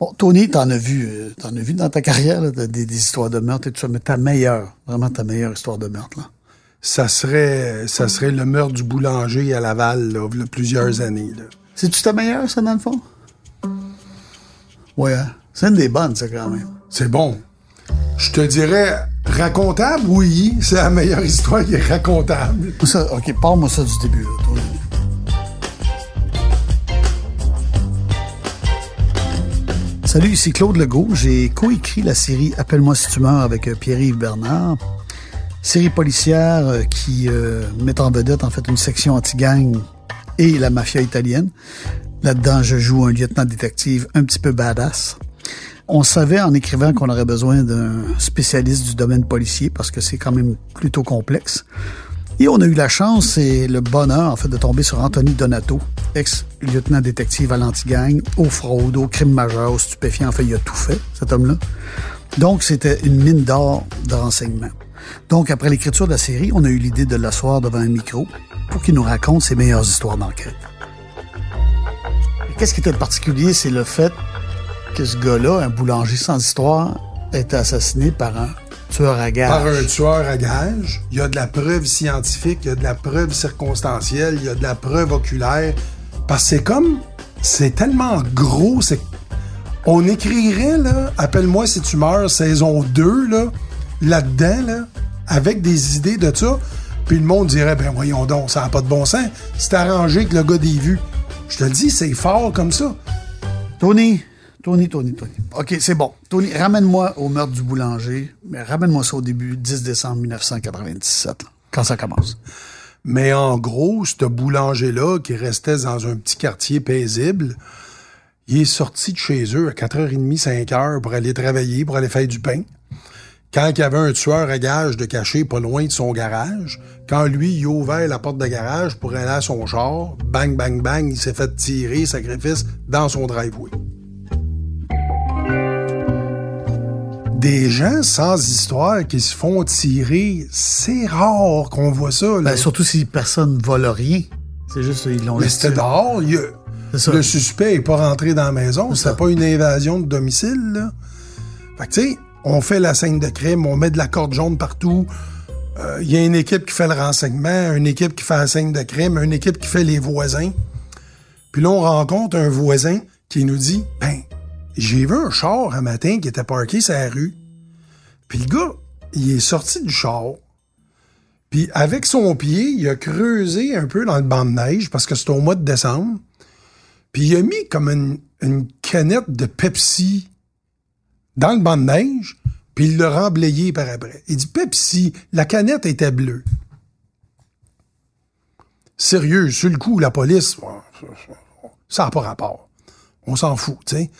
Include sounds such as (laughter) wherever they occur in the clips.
Bon, Tony, t'en as vu, euh, t'en as vu dans ta carrière là, des, des histoires de meurtre et tout ça, mais ta meilleure, vraiment ta meilleure histoire de meurtre, là. Ça serait, ça serait le meurtre du boulanger à Laval, là, il y a plusieurs années. C'est-tu ta meilleure, ça, dans le fond? Ouais, hein? c'est une des bonnes, ça, quand même. C'est bon. Je te dirais, racontable, oui, c'est la meilleure histoire qui est racontable. Ça, OK, parle-moi ça du début, là, Tony. Salut, ici Claude Legault. J'ai coécrit la série Appelle-moi si tu meurs avec euh, Pierre-Yves Bernard. Série policière euh, qui euh, met en vedette en fait une section anti-gang et la mafia italienne. Là-dedans, je joue un lieutenant détective un petit peu badass. On savait en écrivant qu'on aurait besoin d'un spécialiste du domaine policier parce que c'est quand même plutôt complexe. Et on a eu la chance et le bonheur, en fait, de tomber sur Anthony Donato, ex-lieutenant détective à l'anti-gang, aux fraudes, aux crimes majeurs, aux stupéfiants. En fait, il a tout fait, cet homme-là. Donc, c'était une mine d'or de renseignements. Donc, après l'écriture de la série, on a eu l'idée de l'asseoir devant un micro pour qu'il nous raconte ses meilleures histoires d'enquête. Qu'est-ce qui était particulier, c'est le fait que ce gars-là, un boulanger sans histoire, a été assassiné par un tueur à gages. Par un tueur à gages, il y a de la preuve scientifique, il y a de la preuve circonstancielle, il y a de la preuve oculaire. Parce que c'est comme, c'est tellement gros, c'est on écrirait, là, Appelle-moi si tu meurs, saison 2, là, là-dedans, là, avec des idées de ça, puis le monde dirait, ben voyons donc, ça n'a pas de bon sens. C'est arrangé que le gars des vues. Je te le dis, c'est fort comme ça. Tony, Tony, Tony, Tony. OK, c'est bon. Tony, ramène-moi au meurtre du boulanger, mais ramène-moi ça au début, 10 décembre 1997, là, quand ça commence. Mais en gros, ce boulanger-là, qui restait dans un petit quartier paisible, il est sorti de chez eux à 4h30, 5h pour aller travailler, pour aller faire du pain. Quand il y avait un tueur à gage de caché pas loin de son garage, quand lui, il a ouvert la porte de garage pour aller à son char, bang, bang, bang, il s'est fait tirer, sacrifice, dans son driveway. Des gens sans histoire qui se font tirer, c'est rare qu'on voit ça. Ben, surtout si personne vole rien. C'est juste, ils l'ont Mais c'était dehors. il. Le suspect est pas rentré dans la maison. C'était pas une invasion de domicile, là. Fait que, tu sais, on fait la scène de crime, on met de la corde jaune partout. Euh, Il y a une équipe qui fait le renseignement, une équipe qui fait la scène de crime, une équipe qui fait les voisins. Puis là, on rencontre un voisin qui nous dit, ben, j'ai vu un char un matin qui était parké sur la rue. Puis le gars, il est sorti du char. Puis avec son pied, il a creusé un peu dans le banc de neige parce que c'était au mois de décembre. Puis il a mis comme une, une canette de Pepsi dans le banc de neige, puis il l'a remblayé par après. Il dit Pepsi, la canette était bleue. Sérieux, sur le coup, la police, ça n'a pas rapport. On s'en fout, tu sais.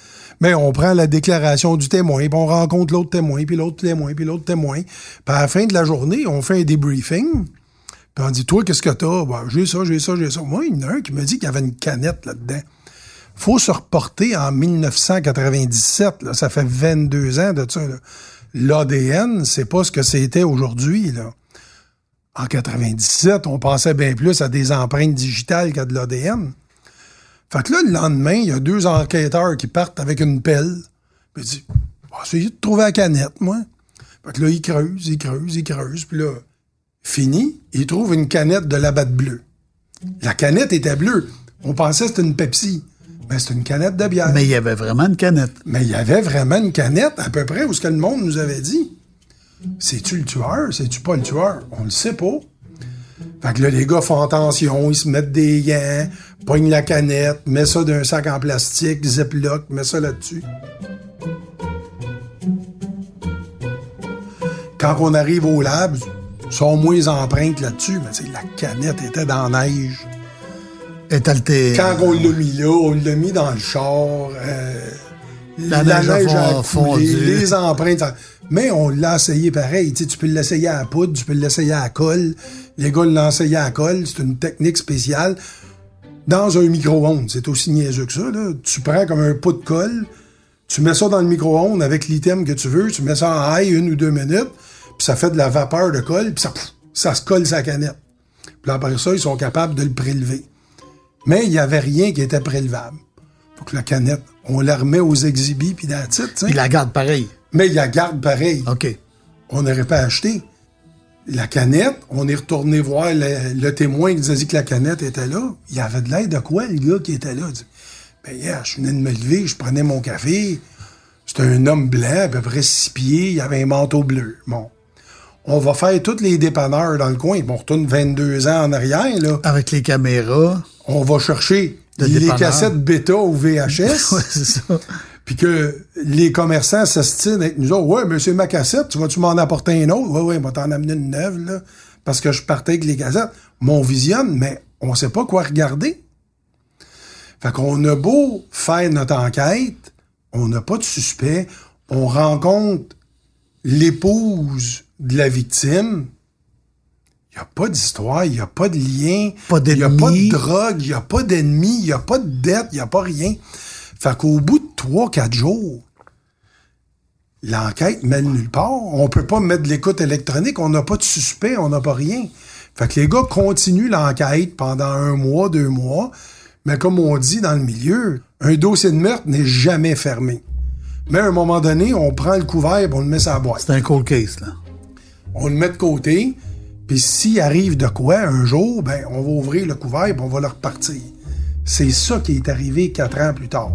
Mais on prend la déclaration du témoin, puis on rencontre l'autre témoin, puis l'autre témoin, puis l'autre témoin. Puis à la fin de la journée, on fait un débriefing. Puis on dit, toi, qu'est-ce que t'as? Ben, j'ai ça, j'ai ça, j'ai ça. Moi, il y en a un qui me dit qu'il y avait une canette là-dedans. Faut se reporter en 1997. Là. Ça fait 22 ans de ça. L'ADN, c'est pas ce que c'était aujourd'hui. En 97, on pensait bien plus à des empreintes digitales qu'à de l'ADN. Fait que là, le lendemain, il y a deux enquêteurs qui partent avec une pelle. Puis ils disent, on va essayer de trouver la canette, moi. Fait que là, ils creusent, ils creusent, ils creusent. Puis là, fini, ils trouvent une canette de la batte bleue. La canette était bleue. On pensait que c'était une Pepsi. Mais c'était une canette de bière. Mais il y avait vraiment une canette. Mais il y avait vraiment une canette à peu près où ce que le monde nous avait dit. C'est-tu le tueur? C'est-tu pas le tueur? On le sait pas. Fait que là, les gars font attention, ils se mettent des gants, pognent la canette, met ça d'un sac en plastique, ziploc, met ça là-dessus. Quand on arrive au lab, sont moins les empreintes là-dessus, mais tu sais, la canette était dans la neige. Est altérée. Quand on l'a mis là, on l'a mis dans le char. euh, La neige a coulé, les empreintes. Mais on l'a essayé pareil. Tu, sais, tu peux l'essayer à la poudre, tu peux l'essayer à la colle. Les gars essayé à la colle. C'est une technique spéciale. Dans un micro-ondes, c'est aussi niaiseux que ça. Là. Tu prends comme un pot de colle, tu mets ça dans le micro-ondes avec l'item que tu veux, tu mets ça en high une ou deux minutes, puis ça fait de la vapeur de colle, puis ça, pff, ça se colle sa canette. Puis après ça, ils sont capables de le prélever. Mais il n'y avait rien qui était prélevable. Faut que la canette, on la remet aux exhibits, puis la titre, Il la garde pareil. Mais il la garde pareil. OK. On n'aurait pas acheté. La canette, on est retourné voir le, témoin qui nous a dit que la canette était là. Il y avait de l'aide de quoi, le gars qui était là? Il dit, ben, yeah, je venais de me lever, je prenais mon café. C'était un homme blanc, à peu près six pieds, il avait un manteau bleu. Bon. On va faire tous les dépanneurs dans le coin. on retourne 22 ans en arrière, là. Avec les caméras. On va chercher les cassettes bêta ou VHS. (laughs) ouais, c'est ça. Puis que les commerçants s'astinent avec nous autres. Ouais, mais c'est ma cassette, tu vas-tu m'en apporter une autre? Ouais, ouais, va t'en amener une neuve, là. Parce que je partais avec les cassettes. Mon visionne, mais on sait pas quoi regarder. Fait qu'on a beau faire notre enquête, on n'a pas de suspect, on rencontre l'épouse de la victime, il n'y a pas d'histoire, il n'y a pas de lien, il n'y a pas de drogue, il n'y a pas d'ennemi, il n'y a pas de dette, il n'y a pas rien. Fait qu'au bout de trois, quatre jours, l'enquête mène nulle part. On peut pas mettre de l'écoute électronique, on n'a pas de suspect, on n'a pas rien. Fait que les gars continuent l'enquête pendant un mois, deux mois, mais comme on dit dans le milieu, un dossier de meurtre n'est jamais fermé. Mais à un moment donné, on prend le couvert et on le met sur la boîte. C'est un cold case, là. On le met de côté, puis s'il arrive de quoi un jour, ben on va ouvrir le couvert et on va le repartir. C'est ça qui est arrivé quatre ans plus tard.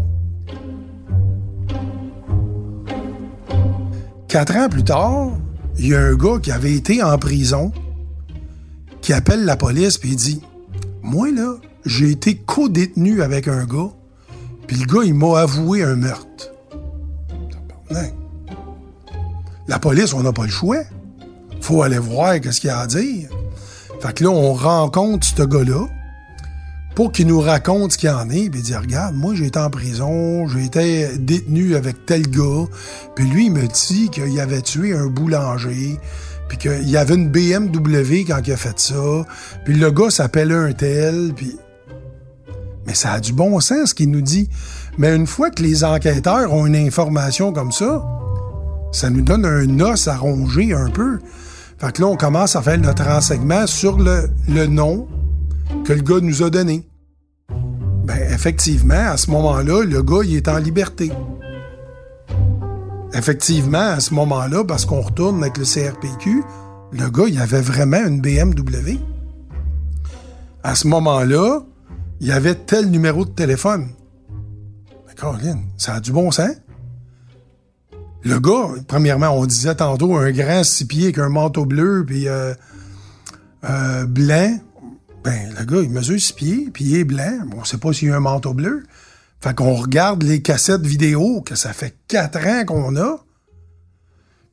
Quatre ans plus tard, il y a un gars qui avait été en prison qui appelle la police puis il dit Moi, là, j'ai été co-détenu avec un gars, puis le gars, il m'a avoué un meurtre. La police, on n'a pas le choix. Faut aller voir ce qu'il y a à dire. Fait que là, on rencontre ce gars-là pour qu'il nous raconte ce qu'il en est, puis dit regarde, moi j'ai été en prison, j'ai été détenu avec tel gars, puis lui il me dit qu'il avait tué un boulanger, puis qu'il y avait une BMW quand il a fait ça, puis le gars s'appelait un tel, puis mais ça a du bon sens ce qu'il nous dit. Mais une fois que les enquêteurs ont une information comme ça, ça nous donne un os à ronger un peu. Fait que là, on commence à faire notre renseignement sur le nom que le gars nous a donné. Ben, effectivement, à ce moment-là, le gars, il est en liberté. Effectivement, à ce moment-là, parce qu'on retourne avec le CRPQ, le gars, il avait vraiment une BMW. À ce moment-là, il avait tel numéro de téléphone. Mais Caroline, ça a du bon sens. Le gars, premièrement, on disait tantôt un grand six pieds avec un manteau bleu puis euh, euh, blanc. Ben, le gars, il mesure six pieds, puis il est blanc. On sait pas s'il y a un manteau bleu. Fait qu'on regarde les cassettes vidéo, que ça fait quatre ans qu'on a.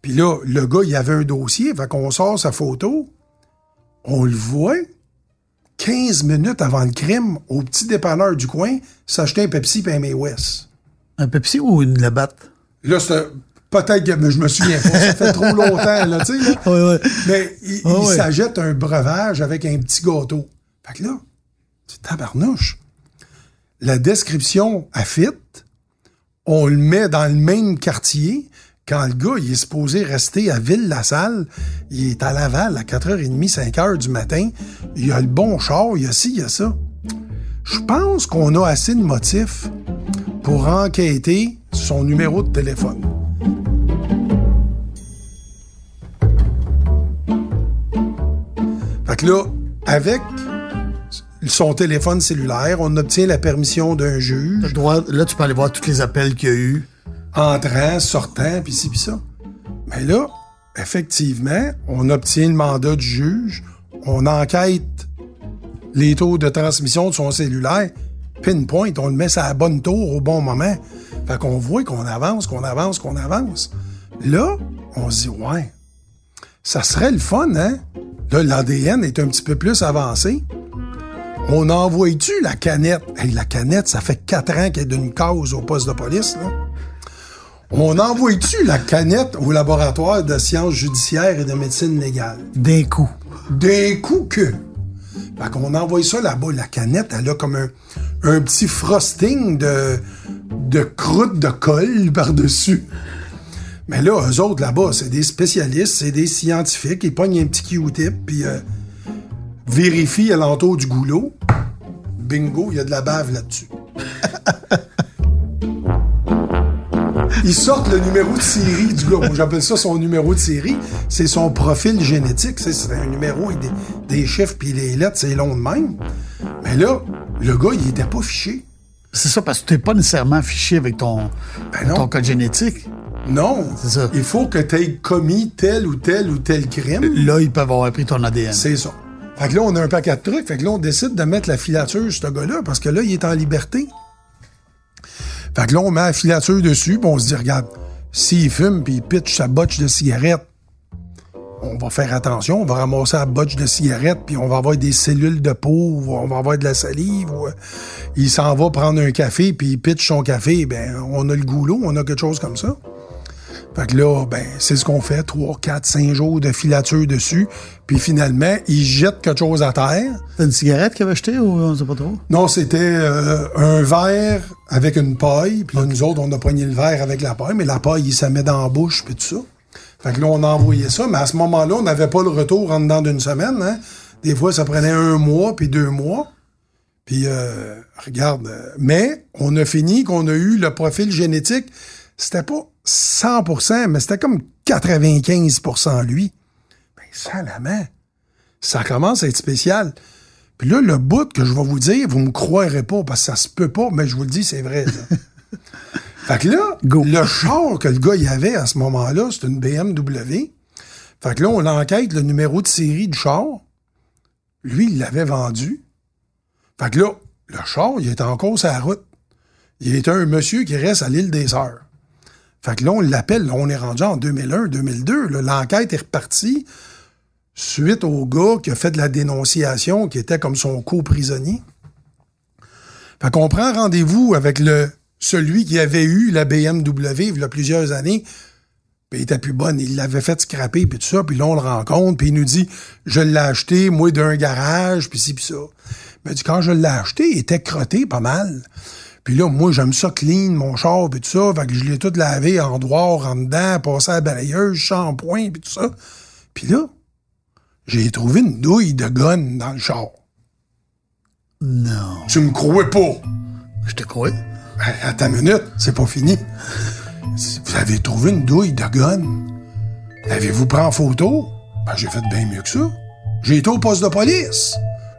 Puis là, le gars, il avait un dossier, fait qu'on sort sa photo. On le voit. 15 minutes avant le crime, au petit dépanneur du coin, s'acheter un Pepsi et un May West. Un Pepsi ou une Labatt? Là, c'est peut-être que mais je me souviens pas, ça fait trop longtemps, là, tu sais. (laughs) Mais il, s'achète un breuvage avec un petit gâteau. Fait que là, c'est tabarnouche. La description à on le met dans le même quartier. Quand le gars, il est supposé rester à Ville-la-Salle, il est à Laval à 4h30, 5h du matin. Il a le bon char, il y a ci, il y a ça. Je pense qu'on a assez de motifs pour enquêter son numéro de téléphone. Fait que là, avec son téléphone cellulaire, on obtient la permission d'un juge, le droit- là, tu peux aller voir tous les appels qu'il y a eu. entrant, sortant, puis ci, puis ça. Mais là, effectivement, on obtient le mandat du juge, on enquête les taux de transmission de son cellulaire, pinpoint, on le met sur la bonne tour au bon moment. Fait qu'on voit qu'on avance, qu'on avance, qu'on avance. Là, on se dit, ouais, ça serait le fun, hein? Là, l'ADN est un petit peu plus avancé. On envoie-tu la canette? Hey, la canette, ça fait quatre ans qu'elle est d'une cause au poste de police, là. On envoie-tu la canette au laboratoire de sciences judiciaires et de médecine légale? D'un coup. D'un coup que. Fait qu'on envoie ça là-bas. La canette, elle a comme un, un petit frosting de, de croûte de colle (laughs) par-dessus. Mais là, eux autres là-bas, c'est des spécialistes, c'est des scientifiques. Ils pognent un petit Q-tip, puis euh, vérifient alentour du goulot. Bingo, il y a de la bave là-dessus. (laughs) ils sortent le numéro de série du gars. Moi, j'appelle ça son numéro de série. C'est son profil génétique. C'est un numéro avec des, des chiffres puis les lettres, c'est long de même. Mais là, le gars, il était pas fiché. C'est ça, parce que tu n'es pas nécessairement fiché avec ton, Ben ton code génétique. Non. C'est ça. Il faut que tu aies commis tel ou tel ou tel crime. Là, ils peuvent avoir pris ton ADN. C'est ça. Fait que là, on a un paquet de trucs. Fait que là, on décide de mettre la filature sur ce gars-là parce que là, il est en liberté. Fait que là, on met la filature dessus puis on se dit, regarde, s'il fume puis il pitch sa botche de cigarette, on va faire attention, on va ramasser la botche de cigarette puis on va avoir des cellules de peau, on va avoir de la salive. euh, il s'en va prendre un café puis il pitch son café, ben on a le goulot, on a quelque chose comme ça. Fait que là, ben, c'est ce qu'on fait, 3, 4, 5 jours de filature dessus. Puis finalement, il jette quelque chose à terre. C'est une cigarette qu'il avait achetée ou on sait pas trop? Non, c'était euh, un verre avec une paille. Puis là, nous autres, on a pogné le verre avec la paille, mais la paille, il se met dans la bouche, puis tout ça. Fait que là, on a envoyé ça, mais à ce moment-là, on n'avait pas le retour en dedans d'une semaine. Hein. Des fois, ça prenait un mois, puis deux mois. Puis, euh, regarde, euh, mais on a fini qu'on a eu le profil génétique. C'était pas 100%, mais c'était comme 95% lui. Ben, ça, la main. Ça commence à être spécial. Puis là, le bout que je vais vous dire, vous me croirez pas, parce que ça se peut pas, mais je vous le dis, c'est vrai. ça. (laughs) fait que là, Go. le char que le gars y avait à ce moment-là, c'est une BMW. Fait que là, on enquête le numéro de série du char. Lui, il l'avait vendu. Fait que là, le char, il est encore sur la route. Il est un monsieur qui reste à l'île des Sœurs. Fait que là, on l'appelle, on est rendu en 2001, 2002. là. L'enquête est repartie suite au gars qui a fait de la dénonciation, qui était comme son co-prisonnier. Fait qu'on prend rendez-vous avec le celui qui avait eu la BMW il y a plusieurs années, puis il était plus bonne, il l'avait fait scraper, puis tout ça, puis là, on le rencontre, puis il nous dit, je l'ai acheté, moi, d'un garage, puis ci, puis ça. Mais quand je l'ai acheté, il était crotté pas mal. Puis là, moi, j'aime ça clean, mon char, puis tout ça, fait que je l'ai tout lavé en droit, en dedans, passé à la balayeuse, shampoing, puis tout ça. Puis là, j'ai trouvé une douille de gun dans le char. Non. Tu me crois pas? Je te crois. Ben, attends une minute, c'est pas fini. Vous avez trouvé une douille de gun. L'avez-vous pris en photo? Ben, j'ai fait bien mieux que ça. J'ai été au poste de police.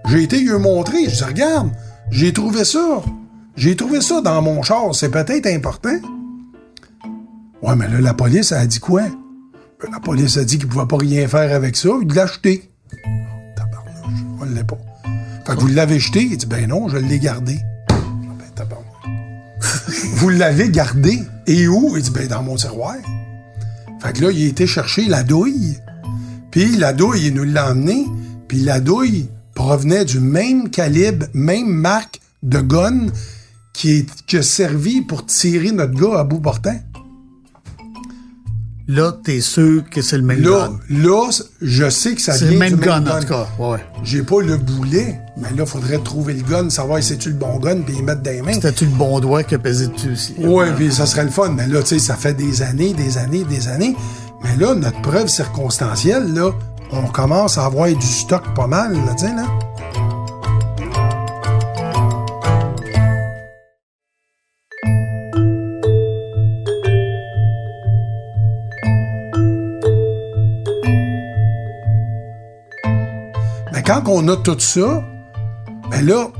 J'ai été lui montrer. Je dis, regarde, j'ai trouvé ça. J'ai trouvé ça dans mon char. C'est peut-être important. Ouais, mais là, la police a dit quoi? Ben, la police a dit qu'il pouvait pas rien faire avec ça. Il l'a acheté. Tabarnouche, on l'est pas. Fait que vous l'avez jeté? Il dit, ben non, je l'ai gardé. Ben, tabarnouche. (laughs) Vous l'avez gardé? Et où? Il dit, ben, dans mon tiroir. Fait que là, il a été chercher la douille. Puis la douille, il nous l'a emmené. Puis la douille provenait du même calibre, même marque de gun qui, est, qui a servi pour tirer notre gars à bout portant. Là, t'es sûr que c'est le même Là, gun? là, je sais que ça C'est vient le même du gun, en tout cas. Ouais. J'ai pas le boulet, mais là, faudrait trouver le gun, savoir si c'est-tu le bon gun, puis y mettre dans les mains. C'était-tu le bon doigt qui a pesé dessus aussi? Ouais, puis ça serait le fun. Mais là, tu sais, ça fait des années, des années, des années. Mais là, notre preuve circonstancielle, là, on commence à avoir du stock pas mal, là, tu sais, là. Mais quand on a tout ça, ben là,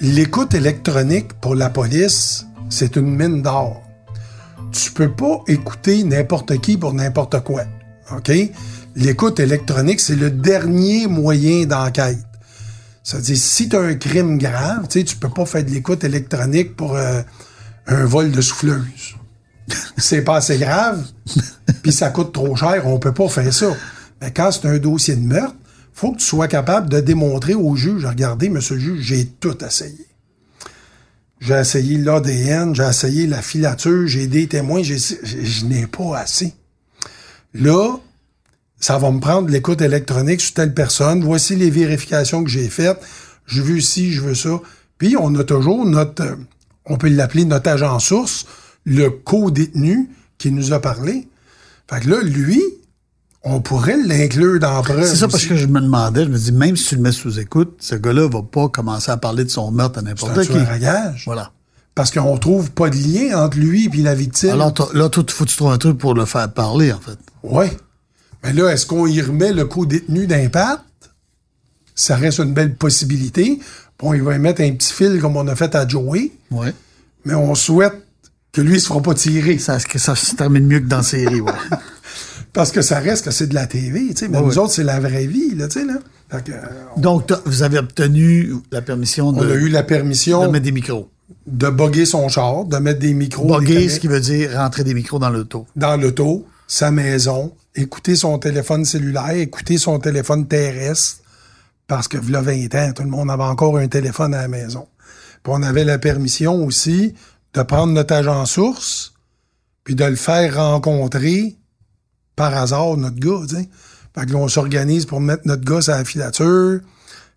l'écoute électronique pour la police, c'est une mine d'or. Tu peux pas écouter n'importe qui pour n'importe quoi. OK? L'écoute électronique, c'est le dernier moyen d'enquête. Ça veut dire, si tu as un crime grave, tu tu peux pas faire de l'écoute électronique pour euh, un vol de souffleuse. (laughs) c'est pas assez grave, puis ça coûte trop cher, on peut pas faire ça. Mais quand c'est un dossier de meurtre, faut que tu sois capable de démontrer au juge, regardez, monsieur le juge, j'ai tout essayé. J'ai essayé l'ADN, j'ai essayé la filature, j'ai des témoins, je n'ai pas assez. Là, ça va me prendre l'écoute électronique sur telle personne. Voici les vérifications que j'ai faites. Je veux ci, je veux ça. Puis on a toujours notre, euh, on peut l'appeler notre agent source, le co-détenu qui nous a parlé. Fait que là, lui, on pourrait l'inclure dans la preuve. C'est ça parce que je me demandais, je me dis, même si tu le mets sous écoute, ce gars-là va pas commencer à parler de son meurtre à C'est n'importe qui. gage. Voilà. Parce qu'on trouve pas de lien entre lui et la victime. Alors là, toi, faut que tu trouves un truc pour le faire parler, en fait. Oui. Mais là, est-ce qu'on y remet le co-détenu d'impact? Ça reste une belle possibilité. Bon, il va y mettre un petit fil comme on a fait à Joey, Ouais. mais on souhaite que lui ne se fera pas tirer. Ça se termine mieux que dans la série, ouais. (laughs) Parce que ça reste que c'est de la TV, tu sais. Mais nous autres, c'est la vraie vie, là, tu sais, là. Que, euh, Donc, vous avez obtenu la permission de, on a eu la de permission mettre des micros. de boguer son char, de mettre des micros caméras ce qui veut dire rentrer des micros dans l'auto. dans l'auto, sa maison, écouter son téléphone cellulaire, écouter son téléphone terrestre, parce que là 20 ans, tout le monde avait encore un téléphone à la maison. Puis on avait la permission aussi de prendre notre agent source, puis de le faire rencontrer par hasard notre gars, tu sais. Fait que là, on s'organise pour mettre notre gars à la filature.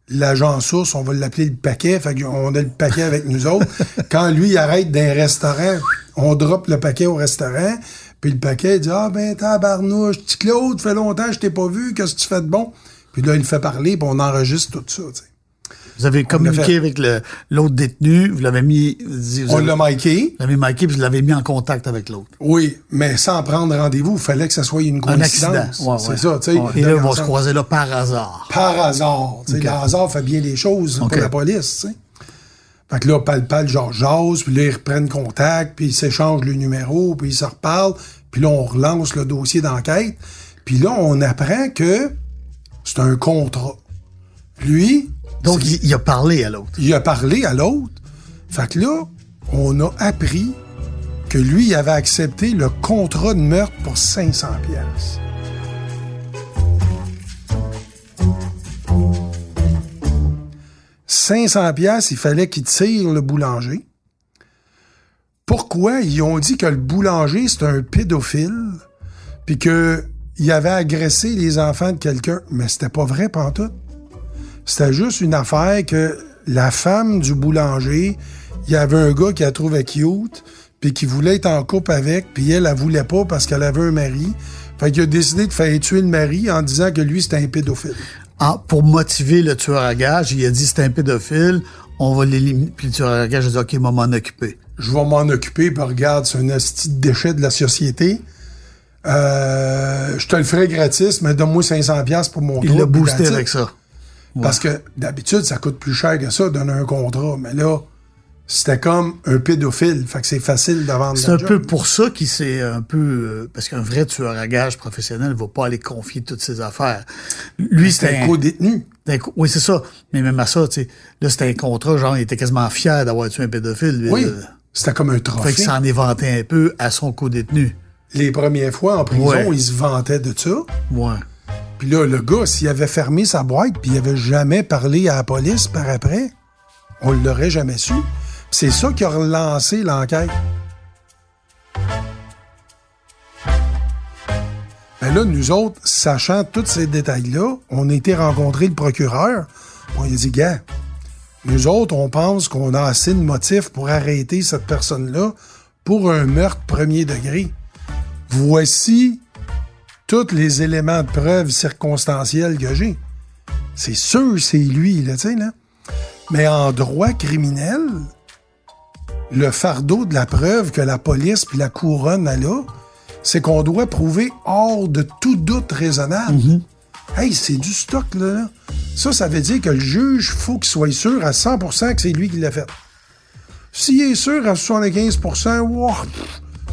L'agent source, on va l'appeler le paquet. Fait qu'on a le paquet avec nous autres. (laughs) Quand lui il arrête d'un restaurant, on drop le paquet au restaurant. Puis le paquet il dit Ah ben tabarnouche, petit Claude, fait longtemps que je t'ai pas vu, qu'est-ce que tu fais de bon? Puis là, il le fait parler, puis on enregistre tout ça. tu sais. Vous avez communiqué avec l'autre détenu, vous l'avez mis, vous On l'a miqué. vous l'avez marqué, puis vous l'avez mis en contact avec l'autre. Oui, mais sans prendre rendez-vous, il fallait que ça soit une Un coïncidence. accident. Ouais, C'est ouais. ça, tu sais. Ouais. Et là, ils vont se croiser là par hasard. par hasard. tu sais, Ok. Le hasard fait bien les choses Ok. pour la police. tu sais. Fait que là, pal-pal, genre jase, puis là, ils reprennent contact, puis ils s'échangent le numéro, puis ils se reparlent, puis là, on relance le dossier d'enquête. Puis là, on apprend que c'est un contrat. Lui, Donc, il, il a parlé à l'autre. il a parlé à l'autre. Fait que là, on a appris que lui, il avait accepté le contrat de meurtre pour 500 pièces. « 500 pièces, il fallait qu'il tire le boulanger. Pourquoi ils ont dit que le boulanger c'est un pédophile, puis que il avait agressé les enfants de quelqu'un, mais c'était pas vrai pantoute. C'était juste une affaire que la femme du boulanger, il y avait un gars qui la trouvait cute, puis qui voulait être en couple avec, puis elle, elle voulait pas parce qu'elle avait un mari. Fait qu'il a décidé de faire tuer le mari en disant que lui, c'était un pédophile. Ah, pour motiver le tueur à gage, il a dit c'est un pédophile, on va l'éliminer. Puis le tueur à gage a dit OK, va m'en occuper. Je vais m'en occuper, puis regarde, c'est un asti de déchet de la société. Euh, je te le ferai gratis, mais donne-moi 500$ piastres pour mon Il l'a boosté avec ça. Parce que d'habitude, ça coûte plus cher que ça, donner un contrat. Mais là, c'était comme un pédophile. Fait que c'est facile de vendre C'est un job. peu pour ça qu'il s'est un peu... euh, parce qu'un vrai tueur à gage professionnel ne va pas aller confier toutes ses affaires. Lui, C'était un co-détenu. Oui, c'est ça. Mais même à ça, tu sais, là, c'était un contrat, genre, il était quasiment fier d'avoir tué un pédophile. lui, Oui. C'était comme un Fait trophée. qu'il s'en est vanté un peu à son co-détenu. Les premières fois en prison, Ouais. il se vantait de ça. Ouais. Puis là, le gars, s'il avait fermé sa boîte puis il avait jamais parlé à la police par après, on l'aurait jamais su. C'est ça qui a relancé l'enquête. Ben là, nous autres, sachant tous ces détails-là, on a été rencontrer le procureur. On lui a dit, gars, nous autres, on pense qu'on a assez de motifs pour arrêter cette personne-là pour un meurtre premier degré. Voici tous les éléments de preuve circonstanciels que j'ai. C'est sûr, c'est lui, là, tu sais, là. Mais en droit criminel, le fardeau de la preuve que la police puis la couronne a là, c'est qu'on doit prouver hors de tout doute raisonnable. Hey, c'est du stock, là, là. Ça, ça veut dire que le juge, faut qu'il soit sûr à 100% que c'est lui qui l'a fait. S'il est sûr à 75%, wow,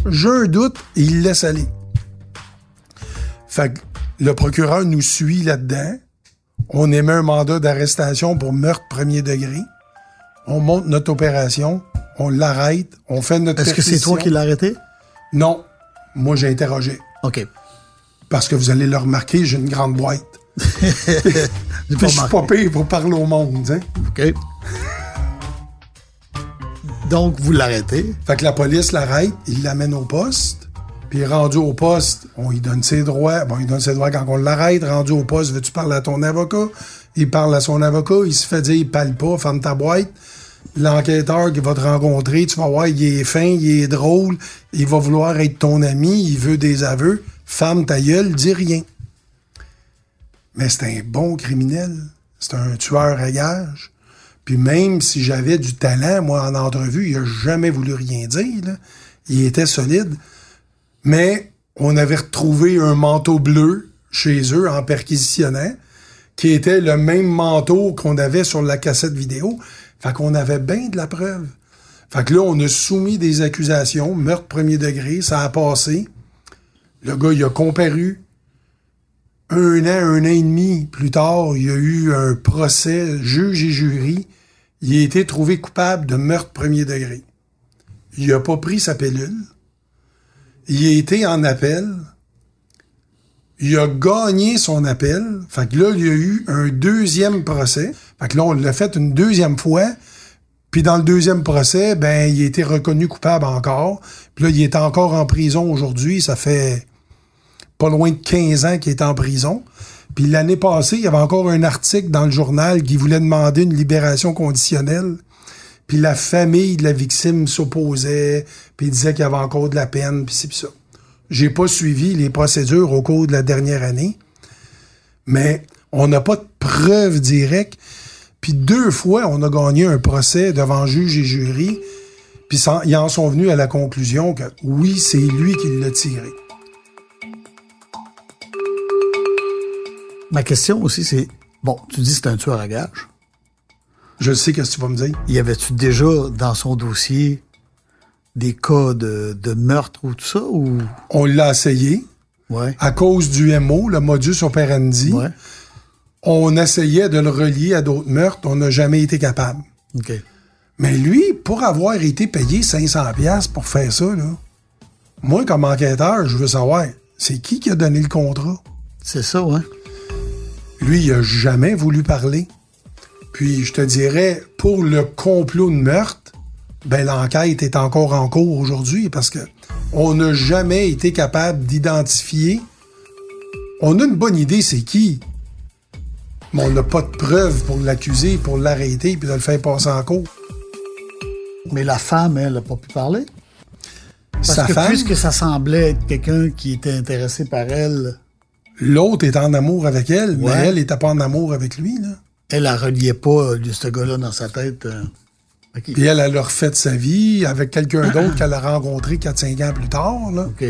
j'ai un doute, et il laisse aller. Fait que le procureur nous suit là-dedans. On émet un mandat d'arrestation pour meurtre premier degré. On monte notre opération. On l'arrête. On fait notre Est-ce que c'est toi qui l'as arrêté? Non. Moi, j'ai interrogé. OK. Parce que vous allez le remarquer, j'ai une grande boîte. (laughs) Je suis pas payé pour parler au monde. hein? OK. Donc, vous l'arrêtez. Fait que la police l'arrête, il l'amène au poste. Puis rendu au poste, on lui donne ses droits. Bon, il donne ses droits quand on l'arrête. Rendu au poste, veux-tu parler à ton avocat? Il parle à son avocat, il se fait dire, il parle pas, ferme ta boîte. L'enquêteur qui va te rencontrer, tu vas voir, il est fin, il est drôle, il va vouloir être ton ami, il veut des aveux. Ferme ta gueule, dis rien. Mais c'est un bon criminel. C'est un tueur à gage. Puis même si j'avais du talent, moi, en entrevue, il a jamais voulu rien dire. Il était solide. Mais on avait retrouvé un manteau bleu chez eux en perquisitionnant, qui était le même manteau qu'on avait sur la cassette vidéo. Fait qu'on avait bien de la preuve. Fait que là, on a soumis des accusations, meurtre premier degré, ça a passé. Le gars, il a comparu. Un an, un an et demi plus tard, il y a eu un procès, juge et jury. Il a été trouvé coupable de meurtre premier degré. Il a pas pris sa pilule. Il a été en appel. Il a gagné son appel. Fait que là, il y a eu un deuxième procès. Fait que là, on l'a fait une deuxième fois. Puis dans le deuxième procès, ben, il a été reconnu coupable encore. Puis là, il est encore en prison aujourd'hui. Ça fait pas loin de 15 ans qu'il est en prison. Puis l'année passée, il y avait encore un article dans le journal qui voulait demander une libération conditionnelle. Puis la famille de la victime s'opposait, puis disait qu'il y avait encore de la peine, puis c'est ça. J'ai pas suivi les procédures au cours de la dernière année, mais on n'a pas de preuves directes. Puis deux fois, on a gagné un procès devant juge et jury, puis ils en sont venus à la conclusion que oui, c'est lui qui l'a tiré. Ma question aussi, c'est, bon, tu dis que c'est un tueur à gage. Je sais qu'est-ce que tu vas me dire. Y avait-tu déjà dans son dossier des cas de, de meurtre ou tout ça, ou... On l'a essayé Ouais. à cause du MO, le modus operandi. Ouais. On essayait de le relier à d'autres meurtres, on n'a jamais été capable. OK. Mais lui, pour avoir été payé 500 pièces pour faire ça, là, moi, comme enquêteur, je veux savoir, c'est qui qui a donné le contrat? C'est ça, ouais. Lui, il a jamais voulu parler. Puis, je te dirais, pour le complot de meurtre, ben, l'enquête est encore en cours aujourd'hui parce que on n'a jamais été capable d'identifier. On a une bonne idée, c'est qui. Mais on n'a pas de preuves pour l'accuser, pour l'arrêter, puis de le faire passer en cours. Mais la femme, elle, n'a pas pu parler. Parce Sa que femme, puisque ça semblait être quelqu'un qui était intéressé par elle, l'autre est en amour avec elle, mais elle n'était pas en amour avec lui. Là. Elle, elle reliait pas euh, ce gars-là dans sa tête. euh. Puis elle, elle a refait sa vie avec quelqu'un (clears throat) d'autre qu'elle a rencontré 4-5 ans plus tard. Là. OK.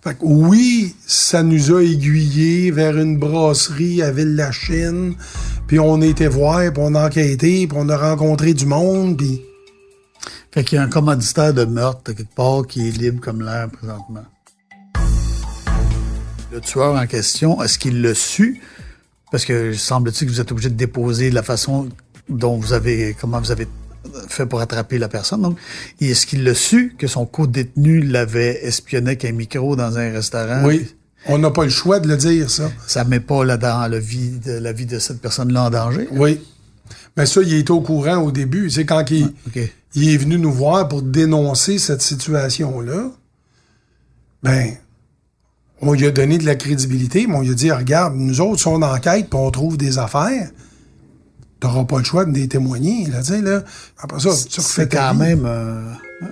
Fait que oui, ça nous a aiguillés vers une brasserie à Ville-la-Chine, puis on était voir, puis on a enquêté, puis on a rencontré du monde, puis Fait qu'il y a un commanditaire de meurtre quelque part qui est libre comme l'air présentement. Le tueur en question, est-ce qu'il l'a su? Parce que semble-t-il que vous êtes obligé de déposer de la façon dont vous avez, comment vous avez fait pour attraper la personne. Donc, est-ce qu'il l'a su que son co-détenu l'avait espionné avec un micro dans un restaurant? oui, on n'a pas le choix de le dire, ça. Ça met pas dans la vie de, la vie de cette personne-là en danger? Oui. Mais ça, il était au courant au début. C'est quand il, OK. il est venu nous voir pour dénoncer cette situation-là, ben, on lui a donné de la crédibilité, mais on lui a dit, regarde, nous autres, si on enquête puis on trouve des affaires, t'auras pas le choix de les témoigner, là, là. Après ça, tu refais C'est quand même euh,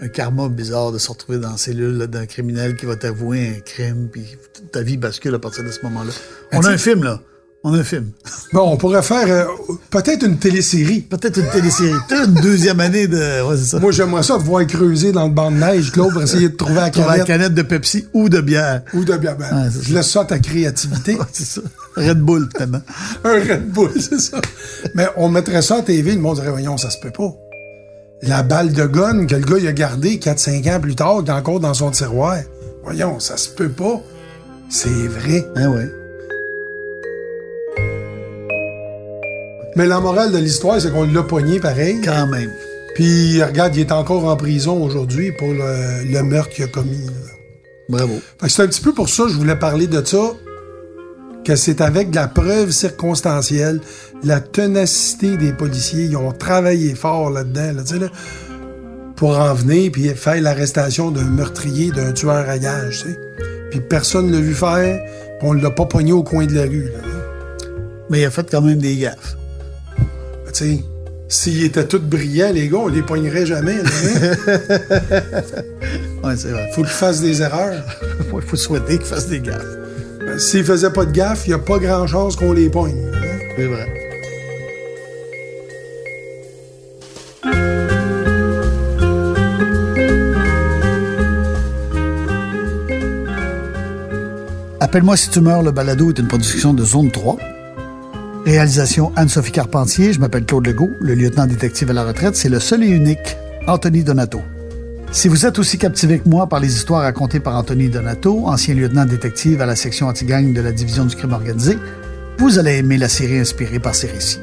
un karma bizarre de se retrouver dans la cellule d'un criminel qui va t'avouer un crime, puis ta vie bascule à partir de ce moment-là. On a tu- un film, là. On a un film. (laughs) Bon, on pourrait faire euh, peut-être une télésérie. Peut-être une télésérie. Peut-être une deuxième année de... Ouais, c'est ça. Moi, j'aimerais ça voir creuser dans le banc de neige, Claude, pour essayer de trouver la Trouver la canette canette de Pepsi ou de bière. ou de bien. ben, Ouais, je laisse ça à ta créativité. (laughs) C'est ça. Red Bull, tellement. (laughs) Un Red Bull, c'est ça. Mais on mettrait ça à TV, le monde dirait, voyons, ça se peut pas. La balle de gun que le gars il a gardé 4-5 ans plus tard, qui est encore dans son tiroir. Voyons, ça se peut pas. C'est vrai. Ah ouais. Mais la morale de l'histoire, c'est qu'on l'a pogné pareil. Quand même. Puis, regarde, il est encore en prison aujourd'hui pour le, le meurtre qu'il a commis. là. Bravo. C'est un petit peu pour ça que je voulais parler de ça, que c'est avec de la preuve circonstancielle, la ténacité des policiers. Ils ont travaillé fort là-dedans, là, tu sais, là, pour en venir puis faire l'arrestation d'un meurtrier, d'un tueur à gage, tu sais. Puis personne l'a vu faire, puis on l'a pas pogné au coin de la rue, là. Mais il a fait quand même des gaffes. S'ils étaient tous brillants, les gars, on les poignerait jamais. Hein? (laughs) ouais, vrai. Faut qu'ils fassent des erreurs. (laughs) Il faut souhaiter qu'ils fassent des gaffes. Ben, S'ils faisaient pas de gaffes, il n'y a pas grand-chance qu'on les poigne. Hein? C'est vrai. Appelle-moi si tu meurs, le balado est une production de Zone 3. Réalisation Anne-Sophie Carpentier, je m'appelle Claude Legault, le lieutenant détective à la retraite, c'est le seul et unique Anthony Donato. Si vous êtes aussi captivé que moi par les histoires racontées par Anthony Donato, ancien lieutenant détective à la section anti-gang de la division du crime organisé, vous allez aimer la série inspirée par ces récits.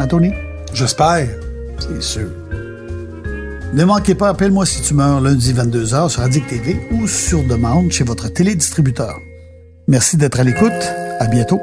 Anthony? J'espère. C'est sûr. Ne manquez pas Appelle-moi si tu meurs lundi 22h sur Addict TV ou sur demande chez votre télédistributeur. Merci d'être à l'écoute. À bientôt.